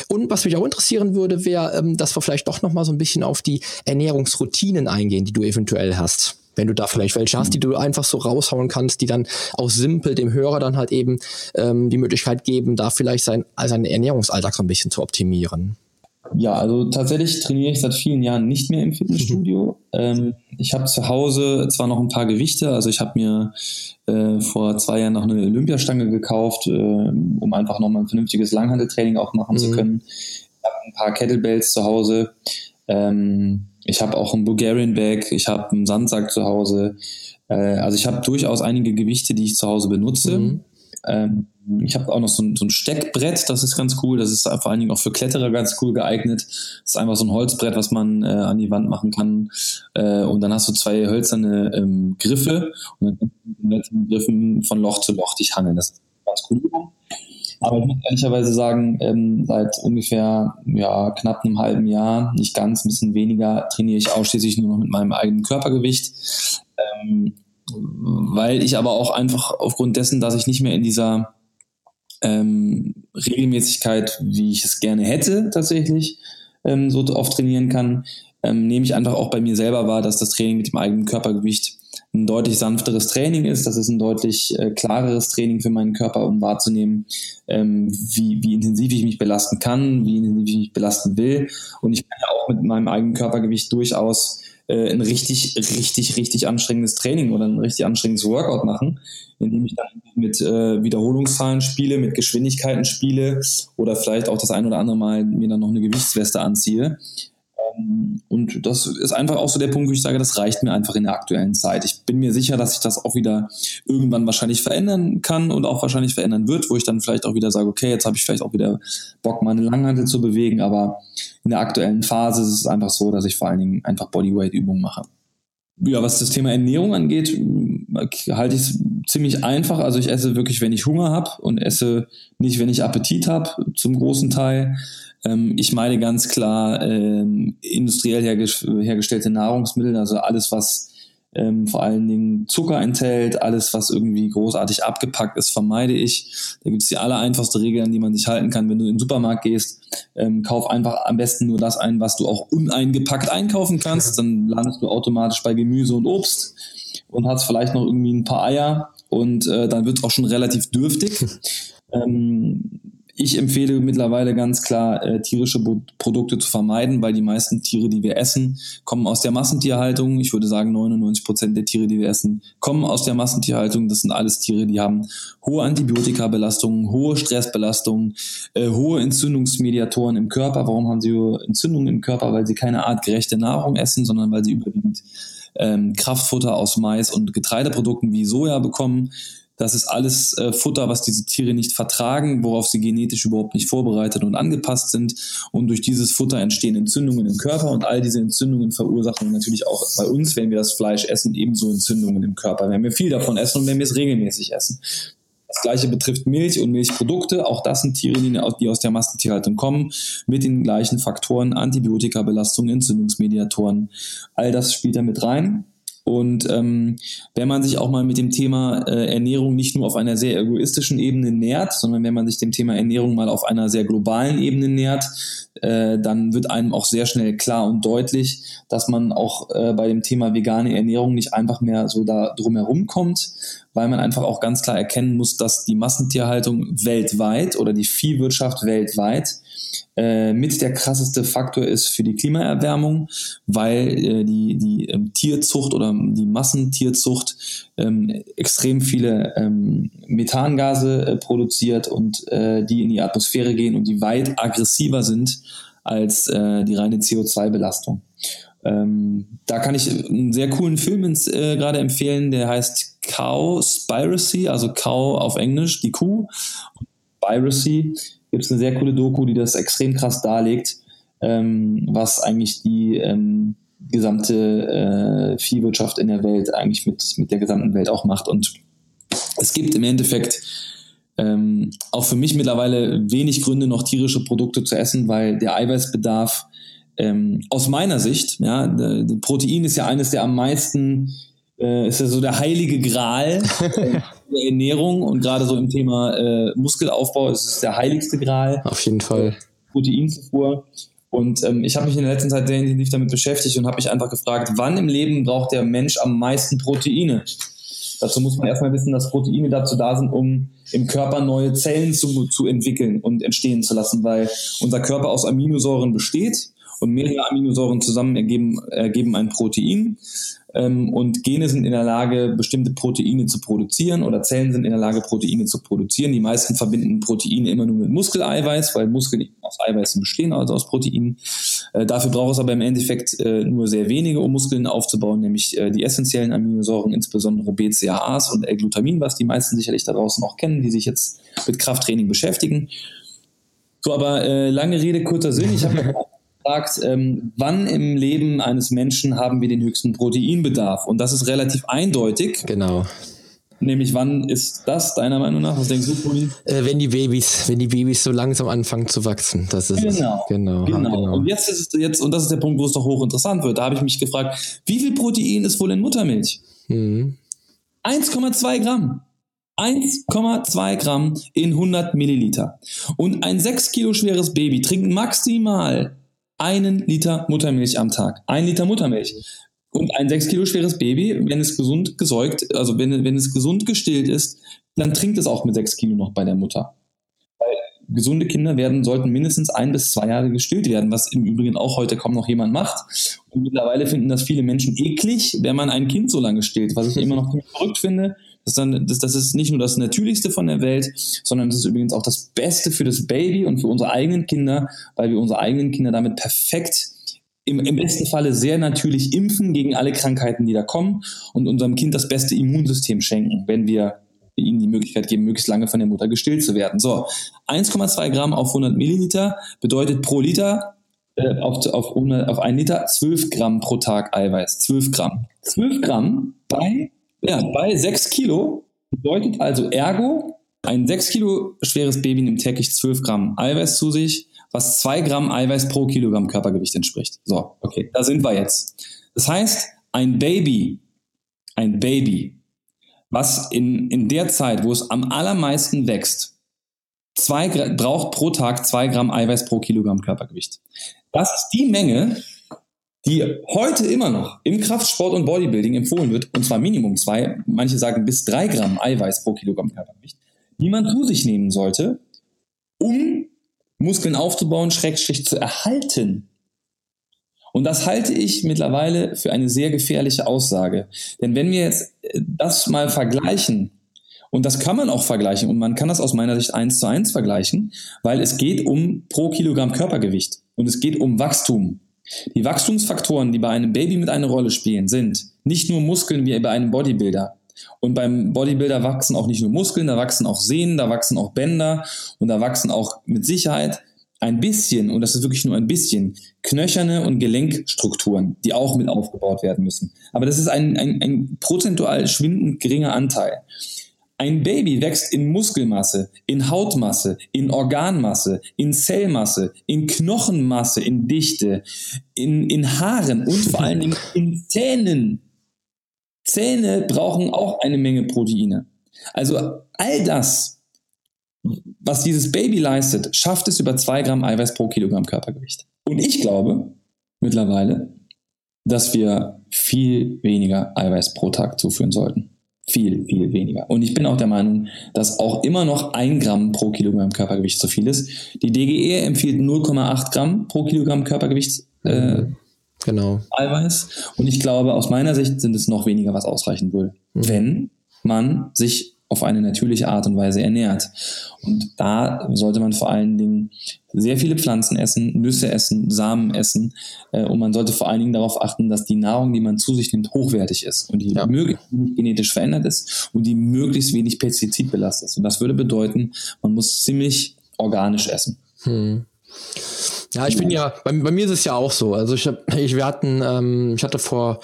Und was mich auch interessieren würde, wäre, ähm, dass wir vielleicht doch noch mal so ein bisschen auf die Ernährungsroutinen eingehen, die du eventuell hast wenn du da vielleicht welche hast, die du einfach so raushauen kannst, die dann auch simpel dem Hörer dann halt eben ähm, die Möglichkeit geben, da vielleicht sein, seinen Ernährungsalltag so ein bisschen zu optimieren. Ja, also tatsächlich trainiere ich seit vielen Jahren nicht mehr im Fitnessstudio. Mhm. Ähm, ich habe zu Hause zwar noch ein paar Gewichte, also ich habe mir äh, vor zwei Jahren noch eine Olympiastange gekauft, äh, um einfach nochmal ein vernünftiges Langhandeltraining auch machen mhm. zu können. Ich habe ein paar Kettlebells zu Hause. Ähm, ich habe auch einen Bulgarian Bag, ich habe einen Sandsack zu Hause. Äh, also ich habe durchaus einige Gewichte, die ich zu Hause benutze. Mhm. Ähm, ich habe auch noch so ein, so ein, Steckbrett, das ist ganz cool. Das ist vor allen Dingen auch für Kletterer ganz cool geeignet. Das ist einfach so ein Holzbrett, was man äh, an die Wand machen kann. Äh, und dann hast du zwei hölzerne ähm, Griffe und dann mit den Griffen von Loch zu Loch dich hangeln. Das ist ganz cool. Aber ich muss ehrlicherweise sagen, ähm, seit ungefähr ja, knapp einem halben Jahr, nicht ganz, ein bisschen weniger, trainiere ich ausschließlich nur noch mit meinem eigenen Körpergewicht. Ähm, weil ich aber auch einfach aufgrund dessen, dass ich nicht mehr in dieser ähm, Regelmäßigkeit, wie ich es gerne hätte, tatsächlich ähm, so oft trainieren kann, ähm, nehme ich einfach auch bei mir selber wahr, dass das Training mit dem eigenen Körpergewicht ein deutlich sanfteres Training ist. Das ist ein deutlich äh, klareres Training für meinen Körper, um wahrzunehmen, ähm, wie, wie intensiv ich mich belasten kann, wie intensiv ich mich belasten will. Und ich kann ja auch mit meinem eigenen Körpergewicht durchaus äh, ein richtig, richtig, richtig anstrengendes Training oder ein richtig anstrengendes Workout machen, indem ich dann mit äh, Wiederholungszahlen spiele, mit Geschwindigkeiten spiele oder vielleicht auch das ein oder andere Mal mir dann noch eine Gewichtsweste anziehe. Ähm, und das ist einfach auch so der Punkt, wo ich sage, das reicht mir einfach in der aktuellen Zeit. Ich bin mir sicher, dass sich das auch wieder irgendwann wahrscheinlich verändern kann und auch wahrscheinlich verändern wird, wo ich dann vielleicht auch wieder sage, okay, jetzt habe ich vielleicht auch wieder Bock, meine Langhantel zu bewegen, aber in der aktuellen Phase ist es einfach so, dass ich vor allen Dingen einfach Bodyweight-Übungen mache. Ja, was das Thema Ernährung angeht, halte ich es ziemlich einfach. Also ich esse wirklich, wenn ich Hunger habe und esse nicht, wenn ich Appetit habe, zum großen Teil. Ähm, ich meine ganz klar ähm, industriell hergestellte Nahrungsmittel, also alles, was ähm, vor allen Dingen Zucker enthält, alles, was irgendwie großartig abgepackt ist, vermeide ich. Da gibt es die aller einfachste Regel, an die man sich halten kann. Wenn du in den Supermarkt gehst, ähm, kauf einfach am besten nur das ein, was du auch uneingepackt einkaufen kannst. Dann landest du automatisch bei Gemüse und Obst und hast vielleicht noch irgendwie ein paar Eier und äh, dann wird es auch schon relativ dürftig. (laughs) Ähm, ich empfehle mittlerweile ganz klar, äh, tierische Bo Produkte zu vermeiden, weil die meisten Tiere, die wir essen, kommen aus der Massentierhaltung. Ich würde sagen, 99 Prozent der Tiere, die wir essen, kommen aus der Massentierhaltung. Das sind alles Tiere, die haben hohe Antibiotikabelastungen, hohe Stressbelastungen, äh, hohe Entzündungsmediatoren im Körper. Warum haben sie Entzündungen im Körper? Weil sie keine artgerechte Nahrung essen, sondern weil sie überwiegend ähm, Kraftfutter aus Mais und Getreideprodukten wie Soja bekommen. Das ist alles äh, Futter, was diese Tiere nicht vertragen, worauf sie genetisch überhaupt nicht vorbereitet und angepasst sind. Und durch dieses Futter entstehen Entzündungen im Körper und all diese Entzündungen verursachen natürlich auch bei uns, wenn wir das Fleisch essen, ebenso Entzündungen im Körper. Wenn wir viel davon essen und wenn wir es regelmäßig essen. Das gleiche betrifft Milch und Milchprodukte. Auch das sind Tiere, die aus der Massentierhaltung kommen, mit den gleichen Faktoren, Antibiotikabelastung, Entzündungsmediatoren. All das spielt da mit rein. Und ähm, wenn man sich auch mal mit dem Thema äh, Ernährung nicht nur auf einer sehr egoistischen Ebene nähert, sondern wenn man sich dem Thema Ernährung mal auf einer sehr globalen Ebene nähert, äh, dann wird einem auch sehr schnell klar und deutlich, dass man auch äh, bei dem Thema vegane Ernährung nicht einfach mehr so da drumherum kommt, weil man einfach auch ganz klar erkennen muss, dass die Massentierhaltung weltweit oder die Viehwirtschaft weltweit äh, mit der krasseste Faktor ist für die Klimaerwärmung, weil äh, die, die ähm, Tierzucht oder die Massentierzucht ähm, extrem viele ähm, Methangase äh, produziert und äh, die in die Atmosphäre gehen und die weit aggressiver sind als äh, die reine CO2-Belastung. Ähm, da kann ich einen sehr coolen Film ins, gerade empfehlen, der heißt Cow Spiracy, also Cow auf Englisch, die Kuh. Spiracy gibt es eine sehr coole Doku, die das extrem krass darlegt, ähm, was eigentlich die ähm, gesamte äh, Viehwirtschaft in der Welt eigentlich mit, mit der gesamten Welt auch macht. Und es gibt im Endeffekt ähm, auch für mich mittlerweile wenig Gründe, noch tierische Produkte zu essen, weil der Eiweißbedarf ähm, aus meiner Sicht, ja, der, der Protein ist ja eines der am meisten, äh, ist ja so der heilige Gral (laughs) Ernährung und gerade so im Thema äh, Muskelaufbau ist es der heiligste Gral. Auf jeden Fall. Proteinzufuhr. Und ähm, ich habe mich in der letzten Zeit sehr intensiv damit beschäftigt und habe mich einfach gefragt, wann im Leben braucht der Mensch am meisten Proteine? Dazu muss man erstmal wissen, dass Proteine dazu da sind, um im Körper neue Zellen zu, zu entwickeln und entstehen zu lassen, weil unser Körper aus Aminosäuren besteht und mehrere Aminosäuren zusammen ergeben, ergeben ein Protein. Ähm, und Gene sind in der Lage, bestimmte Proteine zu produzieren oder Zellen sind in der Lage, Proteine zu produzieren. Die meisten verbinden Proteine immer nur mit Muskeleiweiß, weil Muskeln aus Eiweißen bestehen, also aus Proteinen. Äh, dafür braucht es aber im Endeffekt äh, nur sehr wenige, um Muskeln aufzubauen, nämlich äh, die essentiellen Aminosäuren, insbesondere BCAAs und L-Glutamin, was die meisten sicherlich da draußen auch kennen, die sich jetzt mit Krafttraining beschäftigen. So, aber äh, lange Rede, kurzer Sinn. Ich habe (laughs) gefragt, ähm, wann im Leben eines Menschen haben wir den höchsten Proteinbedarf? Und das ist relativ eindeutig. Genau. Nämlich, wann ist das deiner Meinung nach? Was denkst du, Poli? Äh, wenn die Babys, wenn die Babys so langsam anfangen zu wachsen. Das ist genau, es. Genau, genau. genau. Und jetzt ist es jetzt, und das ist der Punkt, wo es doch hochinteressant wird. Da habe ich mich gefragt, wie viel Protein ist wohl in Muttermilch? Mhm. 1,2 Gramm. 1,2 Gramm in 100 Milliliter. Und ein 6 Kilo schweres Baby trinkt maximal einen Liter Muttermilch am Tag. Ein Liter Muttermilch. Und ein 6 Kilo schweres Baby, wenn es gesund gesäugt, also wenn, wenn es gesund gestillt ist, dann trinkt es auch mit 6 Kilo noch bei der Mutter. Weil gesunde Kinder werden, sollten mindestens ein bis zwei Jahre gestillt werden, was im Übrigen auch heute kaum noch jemand macht. Und mittlerweile finden das viele Menschen eklig, wenn man ein Kind so lange stillt, was ich immer noch verrückt finde. Das, dann, das, das ist nicht nur das Natürlichste von der Welt, sondern das ist übrigens auch das Beste für das Baby und für unsere eigenen Kinder, weil wir unsere eigenen Kinder damit perfekt im, im besten Falle sehr natürlich impfen gegen alle Krankheiten, die da kommen und unserem Kind das beste Immunsystem schenken, wenn wir ihnen die Möglichkeit geben, möglichst lange von der Mutter gestillt zu werden. So, 1,2 Gramm auf 100 Milliliter bedeutet pro Liter äh, auf, auf, auf ein Liter 12 Gramm pro Tag Eiweiß. 12 Gramm. 12 Gramm bei, ja, bei 6 Kilo bedeutet also ergo, ein 6 Kilo schweres Baby nimmt täglich 12 Gramm Eiweiß zu sich was zwei Gramm Eiweiß pro Kilogramm Körpergewicht entspricht. So, okay, da sind wir jetzt. Das heißt, ein Baby, ein Baby, was in, in der Zeit, wo es am allermeisten wächst, zwei, braucht pro Tag zwei Gramm Eiweiß pro Kilogramm Körpergewicht. Das ist die Menge, die heute immer noch im Kraftsport und Bodybuilding empfohlen wird, und zwar Minimum zwei, manche sagen bis drei Gramm Eiweiß pro Kilogramm Körpergewicht, die man zu sich nehmen sollte, um Muskeln aufzubauen, Schrägstrich zu erhalten. Und das halte ich mittlerweile für eine sehr gefährliche Aussage. Denn wenn wir jetzt äh, das mal vergleichen, und das kann man auch vergleichen, und man kann das aus meiner Sicht eins zu eins vergleichen, weil es geht um pro Kilogramm Körpergewicht und es geht um Wachstum. Die Wachstumsfaktoren, die bei einem Baby mit einer Rolle spielen, sind nicht nur Muskeln wie bei einem Bodybuilder, und beim Bodybuilder wachsen auch nicht nur Muskeln, da wachsen auch Sehnen, da wachsen auch Bänder und da wachsen auch mit Sicherheit ein bisschen, und das ist wirklich nur ein bisschen, knöcherne und Gelenkstrukturen, die auch mit aufgebaut werden müssen. Aber das ist ein, ein, ein prozentual schwindend geringer Anteil. Ein Baby wächst in Muskelmasse, in Hautmasse, in Organmasse, in Zellmasse, in Knochenmasse, in Dichte, in, in Haaren und vor allen Dingen in Zähnen. Zähne brauchen auch eine Menge Proteine. Also all das, was dieses Baby leistet, schafft es über zwei Gramm Eiweiß pro Kilogramm Körpergewicht. Und ich glaube mittlerweile, dass wir viel weniger Eiweiß pro Tag zuführen sollten. Viel, viel weniger. Und ich bin auch der Meinung, dass auch immer noch ein Gramm pro Kilogramm Körpergewicht zu viel ist. Die DGE empfiehlt 0,8 Gramm pro Kilogramm Körpergewicht äh, Genau. Eiweiß. Und ich glaube, aus meiner Sicht sind es noch weniger, was ausreichen würde, mhm. wenn man sich auf eine natürliche Art und Weise ernährt. Und da sollte man vor allen Dingen sehr viele Pflanzen essen, Nüsse essen, Samen essen. Äh, und man sollte vor allen Dingen darauf achten, dass die Nahrung, die man zu sich nimmt, hochwertig ist und die ja. möglichst wenig genetisch verändert ist und die möglichst wenig pestizidbelastet ist. Und das würde bedeuten, man muss ziemlich organisch essen. Hm. Ja, ich bin ja, bei, bei, mir ist es ja auch so. Also ich, hab, ich wir hatten, ähm, ich hatte vor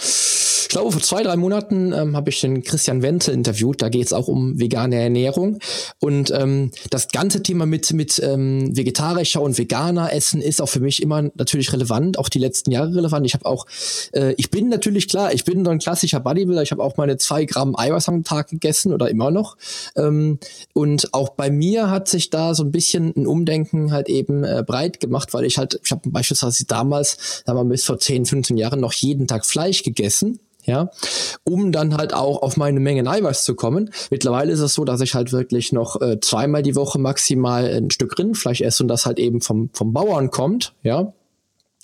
glaube, vor zwei, drei Monaten ähm, habe ich den Christian Wenzel interviewt. Da geht es auch um vegane Ernährung. Und ähm, das ganze Thema mit, mit ähm, vegetarischer und veganer Essen ist auch für mich immer natürlich relevant, auch die letzten Jahre relevant. Ich habe auch, äh, ich bin natürlich klar, ich bin so ein klassischer Bodybuilder. Ich habe auch meine zwei Gramm Eiweiß am Tag gegessen oder immer noch. Ähm, und auch bei mir hat sich da so ein bisschen ein Umdenken halt eben äh, breit gemacht, weil ich halt, ich habe beispielsweise damals, da haben wir bis vor 10, 15 Jahren noch jeden Tag Fleisch gegessen ja, um dann halt auch auf meine Menge Eiweiß zu kommen. Mittlerweile ist es so, dass ich halt wirklich noch äh, zweimal die Woche maximal ein Stück Rindfleisch esse und das halt eben vom, vom Bauern kommt, ja.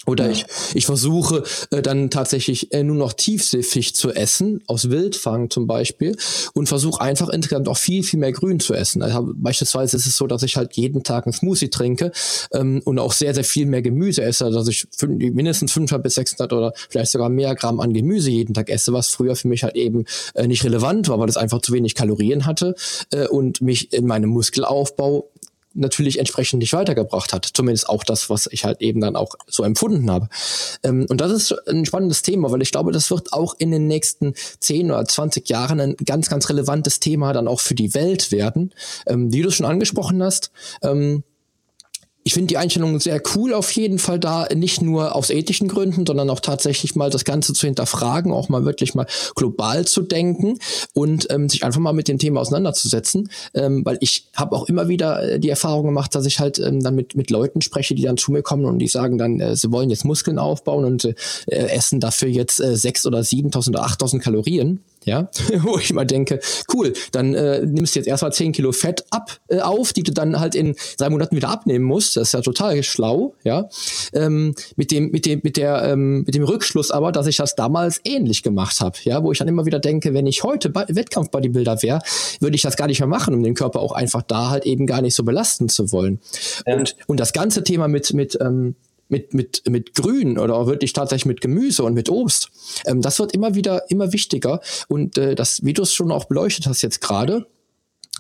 Oder ja. ich, ich versuche äh, dann tatsächlich äh, nur noch Tiefseefisch zu essen, aus Wildfang zum Beispiel, und versuche einfach insgesamt auch viel, viel mehr Grün zu essen. Also, beispielsweise ist es so, dass ich halt jeden Tag einen Smoothie trinke ähm, und auch sehr, sehr viel mehr Gemüse esse, dass ich mindestens 500 bis 600 oder vielleicht sogar mehr Gramm an Gemüse jeden Tag esse, was früher für mich halt eben äh, nicht relevant war, weil es einfach zu wenig Kalorien hatte äh, und mich in meinem Muskelaufbau natürlich entsprechend nicht weitergebracht hat. Zumindest auch das, was ich halt eben dann auch so empfunden habe. Ähm, und das ist ein spannendes Thema, weil ich glaube, das wird auch in den nächsten 10 oder 20 Jahren ein ganz, ganz relevantes Thema dann auch für die Welt werden. Ähm, wie du es schon angesprochen hast, ähm, ich finde die Einstellung sehr cool auf jeden Fall da, nicht nur aus ethischen Gründen, sondern auch tatsächlich mal das Ganze zu hinterfragen, auch mal wirklich mal global zu denken und ähm, sich einfach mal mit dem Thema auseinanderzusetzen, ähm, weil ich habe auch immer wieder äh, die Erfahrung gemacht, dass ich halt ähm, dann mit, mit Leuten spreche, die dann zu mir kommen und die sagen dann, äh, sie wollen jetzt Muskeln aufbauen und äh, essen dafür jetzt äh, 6 oder 7.000 oder 8.000 Kalorien ja, (laughs) wo ich mal denke, cool, dann äh, nimmst du jetzt erstmal 10 Kilo Fett ab äh, auf, die du dann halt in drei Monaten wieder abnehmen musst. Das ist ja total schlau, ja. Ähm, mit dem, mit dem, mit der, ähm, mit dem Rückschluss aber, dass ich das damals ähnlich gemacht habe, ja, wo ich dann immer wieder denke, wenn ich heute Wettkampf-Bodybuilder wäre, würde ich das gar nicht mehr machen, um den Körper auch einfach da halt eben gar nicht so belasten zu wollen. Ja. Und, und das ganze Thema mit, mit ähm, mit, mit, mit Grün oder wirklich tatsächlich mit Gemüse und mit Obst. Ähm, das wird immer wieder immer wichtiger. Und äh, das, wie du es schon auch beleuchtet hast jetzt gerade,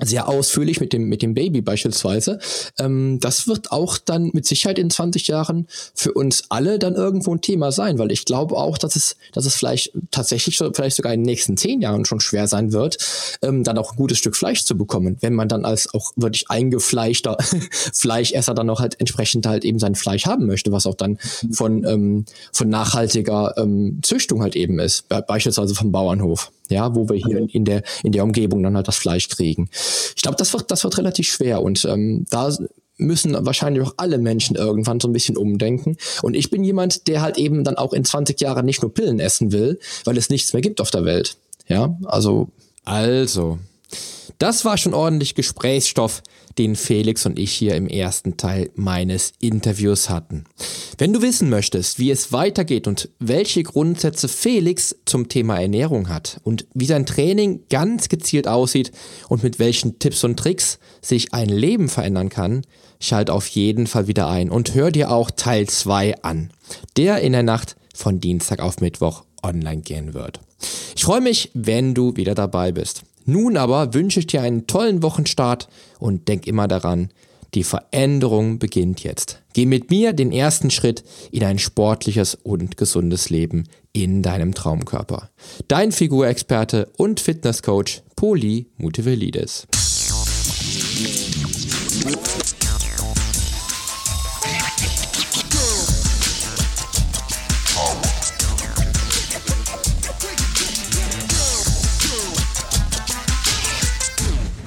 sehr ausführlich mit dem, mit dem Baby beispielsweise. Ähm, das wird auch dann mit Sicherheit in 20 Jahren für uns alle dann irgendwo ein Thema sein, weil ich glaube auch, dass es, dass es vielleicht tatsächlich so, vielleicht sogar in den nächsten zehn Jahren schon schwer sein wird, ähm, dann auch ein gutes Stück Fleisch zu bekommen, wenn man dann als auch wirklich eingefleischter (laughs) Fleischesser dann auch halt entsprechend halt eben sein Fleisch haben möchte, was auch dann von, ähm, von nachhaltiger ähm, Züchtung halt eben ist, beispielsweise vom Bauernhof ja, wo wir hier in, in, der in der Umgebung dann halt das Fleisch kriegen. Ich glaube, das wird das wird relativ schwer und ähm, da müssen wahrscheinlich auch alle Menschen irgendwann so ein bisschen umdenken. Und ich bin jemand, der halt eben dann auch in 20 Jahren nicht nur Pillen essen will, weil es nichts mehr gibt auf der Welt. Ja, also. Also, das war schon ordentlich Gesprächsstoff, den Felix und ich hier im ersten Teil meines Interviews hatten. Wenn du wissen möchtest, wie es weitergeht und welche Grundsätze Felix zum Thema Ernährung hat und wie sein Training ganz gezielt aussieht und mit welchen Tipps und Tricks sich ein Leben verändern kann, schalt auf jeden Fall wieder ein und hör dir auch Teil 2 an, der in der Nacht von Dienstag auf Mittwoch online gehen wird. Ich freue mich, wenn du wieder dabei bist. Nun aber wünsche ich dir einen tollen Wochenstart und denk immer daran, die Veränderung beginnt jetzt. Geh mit mir den ersten Schritt in ein sportliches und gesundes Leben in deinem Traumkörper. Dein Figurexperte und Fitnesscoach Poli Mutevelidis.